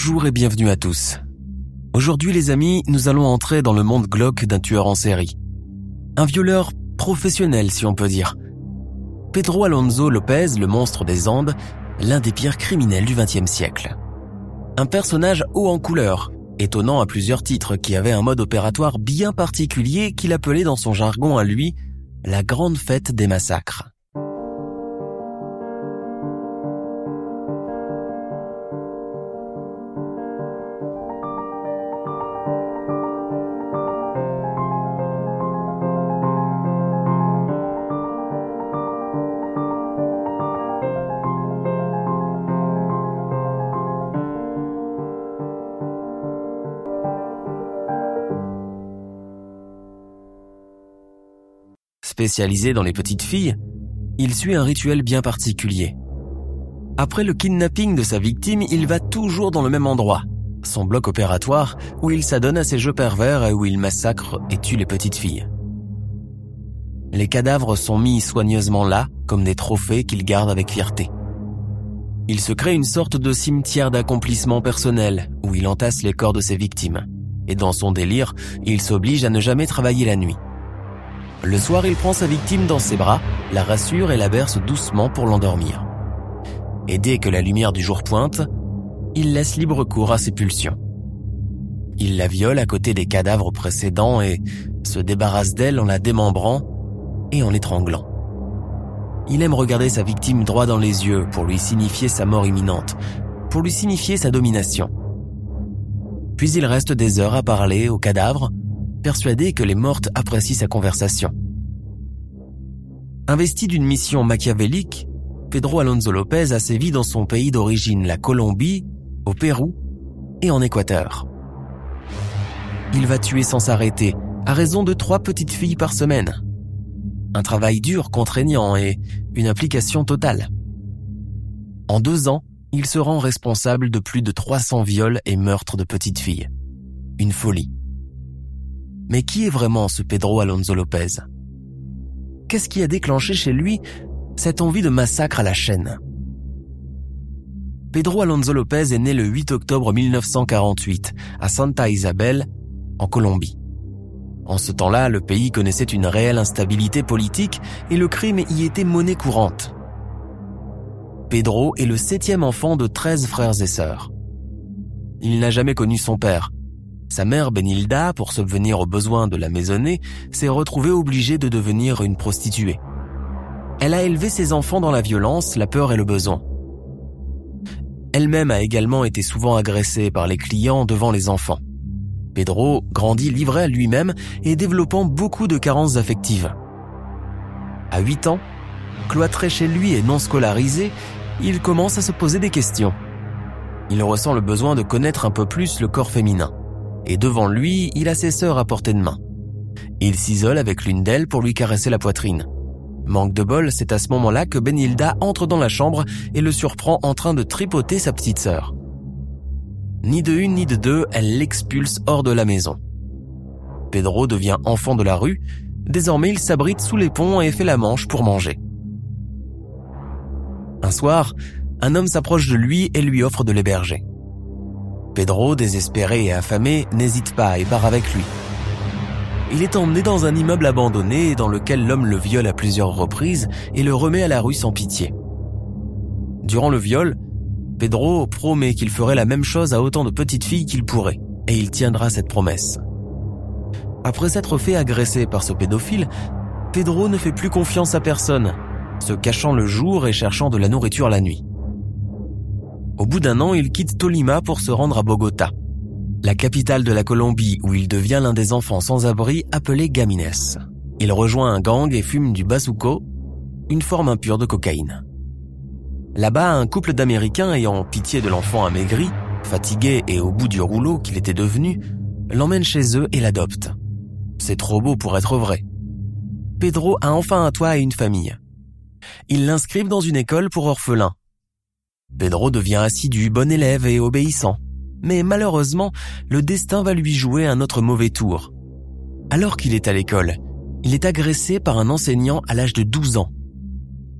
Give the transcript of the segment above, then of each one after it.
Bonjour et bienvenue à tous. Aujourd'hui les amis, nous allons entrer dans le monde glauque d'un tueur en série. Un violeur professionnel si on peut dire. Pedro Alonso Lopez, le monstre des Andes, l'un des pires criminels du XXe siècle. Un personnage haut en couleur, étonnant à plusieurs titres qui avait un mode opératoire bien particulier qu'il appelait dans son jargon à lui la grande fête des massacres. Spécialisé dans les petites filles, il suit un rituel bien particulier. Après le kidnapping de sa victime, il va toujours dans le même endroit, son bloc opératoire, où il s'adonne à ses jeux pervers et où il massacre et tue les petites filles. Les cadavres sont mis soigneusement là, comme des trophées qu'il garde avec fierté. Il se crée une sorte de cimetière d'accomplissement personnel, où il entasse les corps de ses victimes. Et dans son délire, il s'oblige à ne jamais travailler la nuit. Le soir, il prend sa victime dans ses bras, la rassure et la berce doucement pour l'endormir. Et dès que la lumière du jour pointe, il laisse libre cours à ses pulsions. Il la viole à côté des cadavres précédents et se débarrasse d'elle en la démembrant et en l'étranglant. Il aime regarder sa victime droit dans les yeux pour lui signifier sa mort imminente, pour lui signifier sa domination. Puis il reste des heures à parler au cadavre, persuadé que les mortes apprécient sa conversation. Investi d'une mission machiavélique, Pedro Alonso Lopez a sévi dans son pays d'origine, la Colombie, au Pérou et en Équateur. Il va tuer sans s'arrêter, à raison de trois petites filles par semaine. Un travail dur, contraignant et une application totale. En deux ans, il se rend responsable de plus de 300 viols et meurtres de petites filles. Une folie. Mais qui est vraiment ce Pedro Alonso Lopez? Qu'est-ce qui a déclenché chez lui cette envie de massacre à la chaîne? Pedro Alonso Lopez est né le 8 octobre 1948 à Santa Isabel, en Colombie. En ce temps-là, le pays connaissait une réelle instabilité politique et le crime y était monnaie courante. Pedro est le septième enfant de 13 frères et sœurs. Il n'a jamais connu son père, sa mère Benilda, pour subvenir aux besoins de la maisonnée, s'est retrouvée obligée de devenir une prostituée. Elle a élevé ses enfants dans la violence, la peur et le besoin. Elle-même a également été souvent agressée par les clients devant les enfants. Pedro grandit livré à lui-même et développant beaucoup de carences affectives. À 8 ans, cloîtré chez lui et non scolarisé, il commence à se poser des questions. Il ressent le besoin de connaître un peu plus le corps féminin et devant lui, il a ses sœurs à portée de main. Il s'isole avec l'une d'elles pour lui caresser la poitrine. Manque de bol, c'est à ce moment-là que Benilda entre dans la chambre et le surprend en train de tripoter sa petite sœur. Ni de une ni de deux, elle l'expulse hors de la maison. Pedro devient enfant de la rue, désormais il s'abrite sous les ponts et fait la manche pour manger. Un soir, un homme s'approche de lui et lui offre de l'héberger. Pedro, désespéré et affamé, n'hésite pas et part avec lui. Il est emmené dans un immeuble abandonné dans lequel l'homme le viole à plusieurs reprises et le remet à la rue sans pitié. Durant le viol, Pedro promet qu'il ferait la même chose à autant de petites filles qu'il pourrait, et il tiendra cette promesse. Après s'être fait agresser par ce pédophile, Pedro ne fait plus confiance à personne, se cachant le jour et cherchant de la nourriture la nuit. Au bout d'un an, il quitte Tolima pour se rendre à Bogota, la capitale de la Colombie où il devient l'un des enfants sans abri appelés Gamines. Il rejoint un gang et fume du bazuco, une forme impure de cocaïne. Là-bas, un couple d'Américains ayant pitié de l'enfant amaigri, fatigué et au bout du rouleau qu'il était devenu, l'emmène chez eux et l'adopte. C'est trop beau pour être vrai. Pedro a enfin un toit et une famille. Ils l'inscrivent dans une école pour orphelins. Pedro devient assidu, bon élève et obéissant. Mais malheureusement, le destin va lui jouer un autre mauvais tour. Alors qu'il est à l'école, il est agressé par un enseignant à l'âge de 12 ans.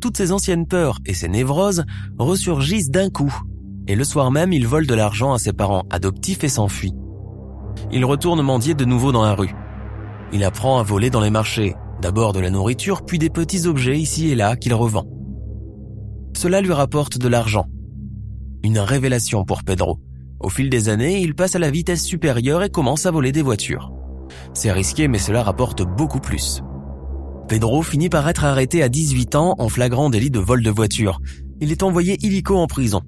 Toutes ses anciennes peurs et ses névroses ressurgissent d'un coup, et le soir même il vole de l'argent à ses parents adoptifs et s'enfuit. Il retourne mendier de nouveau dans la rue. Il apprend à voler dans les marchés, d'abord de la nourriture, puis des petits objets ici et là qu'il revend. Cela lui rapporte de l'argent. Une révélation pour Pedro. Au fil des années, il passe à la vitesse supérieure et commence à voler des voitures. C'est risqué mais cela rapporte beaucoup plus. Pedro finit par être arrêté à 18 ans en flagrant délit de vol de voiture. Il est envoyé illico en prison.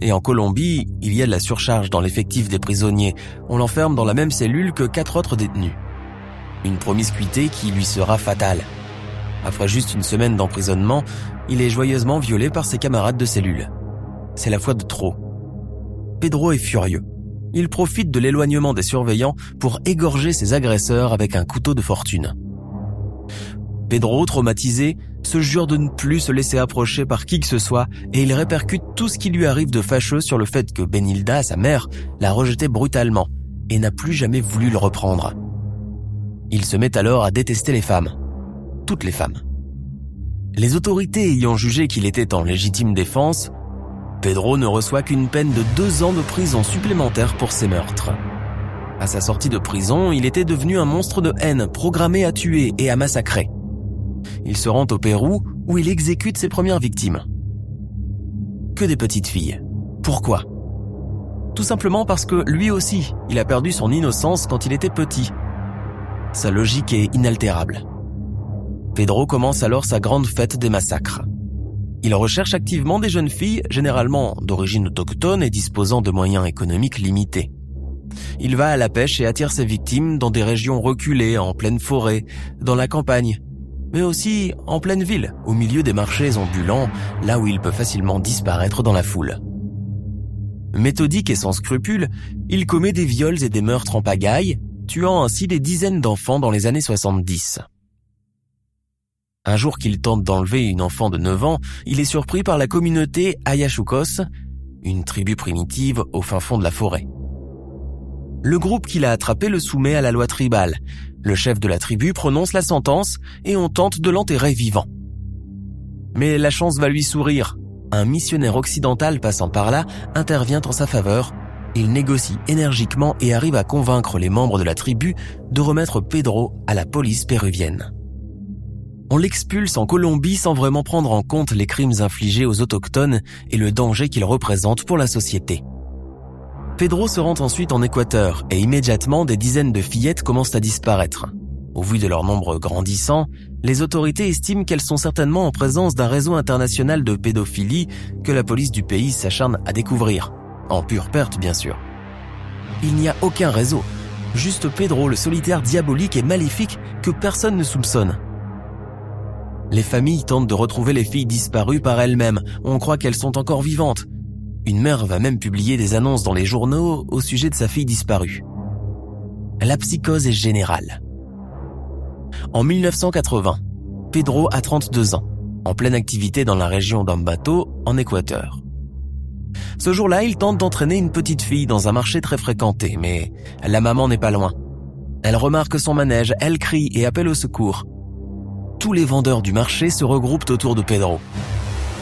Et en Colombie, il y a de la surcharge dans l'effectif des prisonniers. On l'enferme dans la même cellule que quatre autres détenus. Une promiscuité qui lui sera fatale. Après juste une semaine d'emprisonnement, il est joyeusement violé par ses camarades de cellule. C'est la fois de trop. Pedro est furieux. Il profite de l'éloignement des surveillants pour égorger ses agresseurs avec un couteau de fortune. Pedro, traumatisé, se jure de ne plus se laisser approcher par qui que ce soit et il répercute tout ce qui lui arrive de fâcheux sur le fait que Benilda, sa mère, l'a rejeté brutalement et n'a plus jamais voulu le reprendre. Il se met alors à détester les femmes. Toutes les femmes. Les autorités ayant jugé qu'il était en légitime défense, Pedro ne reçoit qu'une peine de deux ans de prison supplémentaire pour ses meurtres. À sa sortie de prison, il était devenu un monstre de haine programmé à tuer et à massacrer. Il se rend au Pérou où il exécute ses premières victimes. Que des petites filles. Pourquoi? Tout simplement parce que lui aussi, il a perdu son innocence quand il était petit. Sa logique est inaltérable. Pedro commence alors sa grande fête des massacres. Il recherche activement des jeunes filles, généralement d'origine autochtone et disposant de moyens économiques limités. Il va à la pêche et attire ses victimes dans des régions reculées, en pleine forêt, dans la campagne, mais aussi en pleine ville, au milieu des marchés ambulants, là où il peut facilement disparaître dans la foule. Méthodique et sans scrupules, il commet des viols et des meurtres en pagaille, tuant ainsi des dizaines d'enfants dans les années 70. Un jour qu'il tente d'enlever une enfant de 9 ans, il est surpris par la communauté Ayashukos, une tribu primitive au fin fond de la forêt. Le groupe qu'il a attrapé le soumet à la loi tribale, le chef de la tribu prononce la sentence et on tente de l'enterrer vivant. Mais la chance va lui sourire. Un missionnaire occidental passant par là intervient en sa faveur. Il négocie énergiquement et arrive à convaincre les membres de la tribu de remettre Pedro à la police péruvienne. On l'expulse en Colombie sans vraiment prendre en compte les crimes infligés aux autochtones et le danger qu'ils représentent pour la société. Pedro se rend ensuite en Équateur et immédiatement des dizaines de fillettes commencent à disparaître. Au vu de leur nombre grandissant, les autorités estiment qu'elles sont certainement en présence d'un réseau international de pédophilie que la police du pays s'acharne à découvrir. En pure perte, bien sûr. Il n'y a aucun réseau. Juste Pedro, le solitaire diabolique et maléfique que personne ne soupçonne. Les familles tentent de retrouver les filles disparues par elles-mêmes. On croit qu'elles sont encore vivantes. Une mère va même publier des annonces dans les journaux au sujet de sa fille disparue. La psychose est générale. En 1980, Pedro a 32 ans, en pleine activité dans la région d'Ambato, en Équateur. Ce jour-là, il tente d'entraîner une petite fille dans un marché très fréquenté, mais la maman n'est pas loin. Elle remarque son manège, elle crie et appelle au secours. Tous les vendeurs du marché se regroupent autour de Pedro.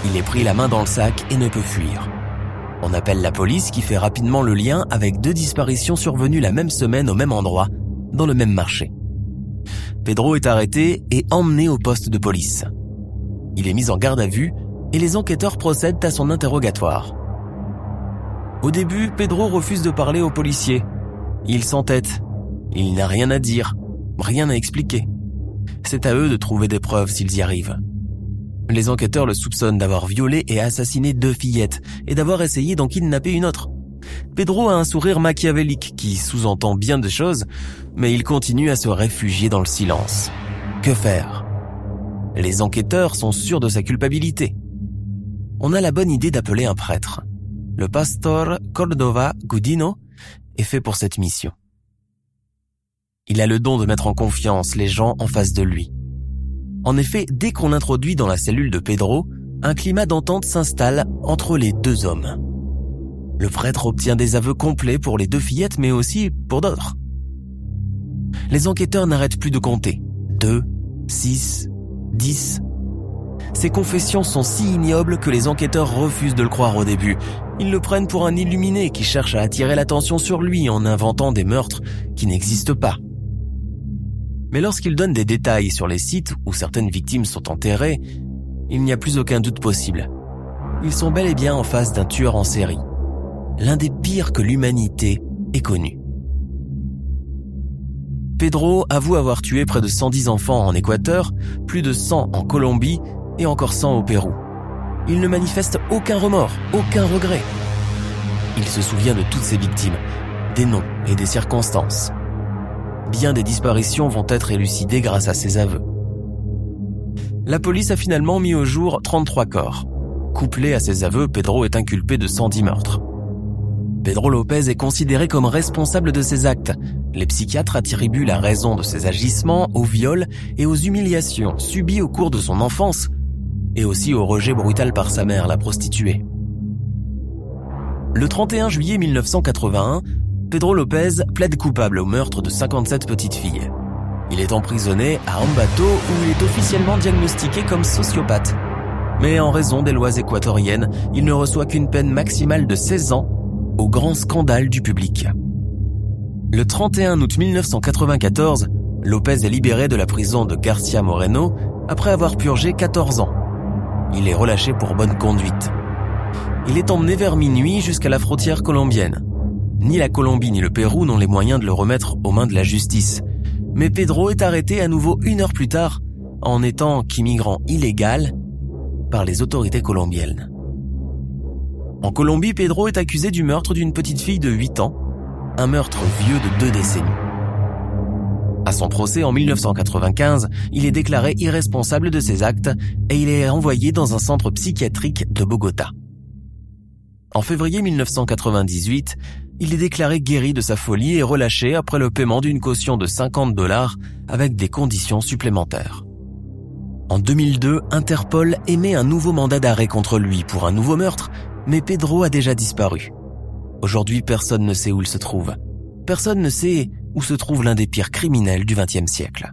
Il est pris la main dans le sac et ne peut fuir. On appelle la police qui fait rapidement le lien avec deux disparitions survenues la même semaine au même endroit, dans le même marché. Pedro est arrêté et emmené au poste de police. Il est mis en garde à vue et les enquêteurs procèdent à son interrogatoire. Au début, Pedro refuse de parler aux policiers. Il s'entête. Il n'a rien à dire, rien à expliquer. C'est à eux de trouver des preuves s'ils y arrivent. Les enquêteurs le soupçonnent d'avoir violé et assassiné deux fillettes et d'avoir essayé d'en kidnapper une autre. Pedro a un sourire machiavélique qui sous-entend bien de choses, mais il continue à se réfugier dans le silence. Que faire? Les enquêteurs sont sûrs de sa culpabilité. On a la bonne idée d'appeler un prêtre. Le pasteur Cordova Gudino est fait pour cette mission. Il a le don de mettre en confiance les gens en face de lui. En effet, dès qu'on introduit dans la cellule de Pedro, un climat d'entente s'installe entre les deux hommes. Le prêtre obtient des aveux complets pour les deux fillettes, mais aussi pour d'autres. Les enquêteurs n'arrêtent plus de compter. Deux, six, dix. Ces confessions sont si ignobles que les enquêteurs refusent de le croire au début. Ils le prennent pour un illuminé qui cherche à attirer l'attention sur lui en inventant des meurtres qui n'existent pas. Mais lorsqu'il donne des détails sur les sites où certaines victimes sont enterrées, il n'y a plus aucun doute possible. Ils sont bel et bien en face d'un tueur en série. L'un des pires que l'humanité ait connu. Pedro avoue avoir tué près de 110 enfants en Équateur, plus de 100 en Colombie et encore 100 au Pérou. Il ne manifeste aucun remords, aucun regret. Il se souvient de toutes ses victimes, des noms et des circonstances. Bien des disparitions vont être élucidées grâce à ses aveux. La police a finalement mis au jour 33 corps. Couplé à ses aveux, Pedro est inculpé de 110 meurtres. Pedro Lopez est considéré comme responsable de ses actes. Les psychiatres attribuent la raison de ses agissements au viol et aux humiliations subies au cours de son enfance, et aussi au rejet brutal par sa mère, la prostituée. Le 31 juillet 1981, Pedro Lopez plaide coupable au meurtre de 57 petites filles. Il est emprisonné à Ambato où il est officiellement diagnostiqué comme sociopathe. Mais en raison des lois équatoriennes, il ne reçoit qu'une peine maximale de 16 ans au grand scandale du public. Le 31 août 1994, Lopez est libéré de la prison de Garcia Moreno après avoir purgé 14 ans. Il est relâché pour bonne conduite. Il est emmené vers minuit jusqu'à la frontière colombienne. Ni la Colombie ni le Pérou n'ont les moyens de le remettre aux mains de la justice. Mais Pedro est arrêté à nouveau une heure plus tard en étant qu'immigrant illégal par les autorités colombiennes. En Colombie, Pedro est accusé du meurtre d'une petite fille de 8 ans, un meurtre vieux de deux décennies. À son procès en 1995, il est déclaré irresponsable de ses actes et il est envoyé dans un centre psychiatrique de Bogota. En février 1998, il est déclaré guéri de sa folie et relâché après le paiement d'une caution de 50 dollars avec des conditions supplémentaires. En 2002, Interpol émet un nouveau mandat d'arrêt contre lui pour un nouveau meurtre, mais Pedro a déjà disparu. Aujourd'hui, personne ne sait où il se trouve. Personne ne sait où se trouve l'un des pires criminels du XXe siècle.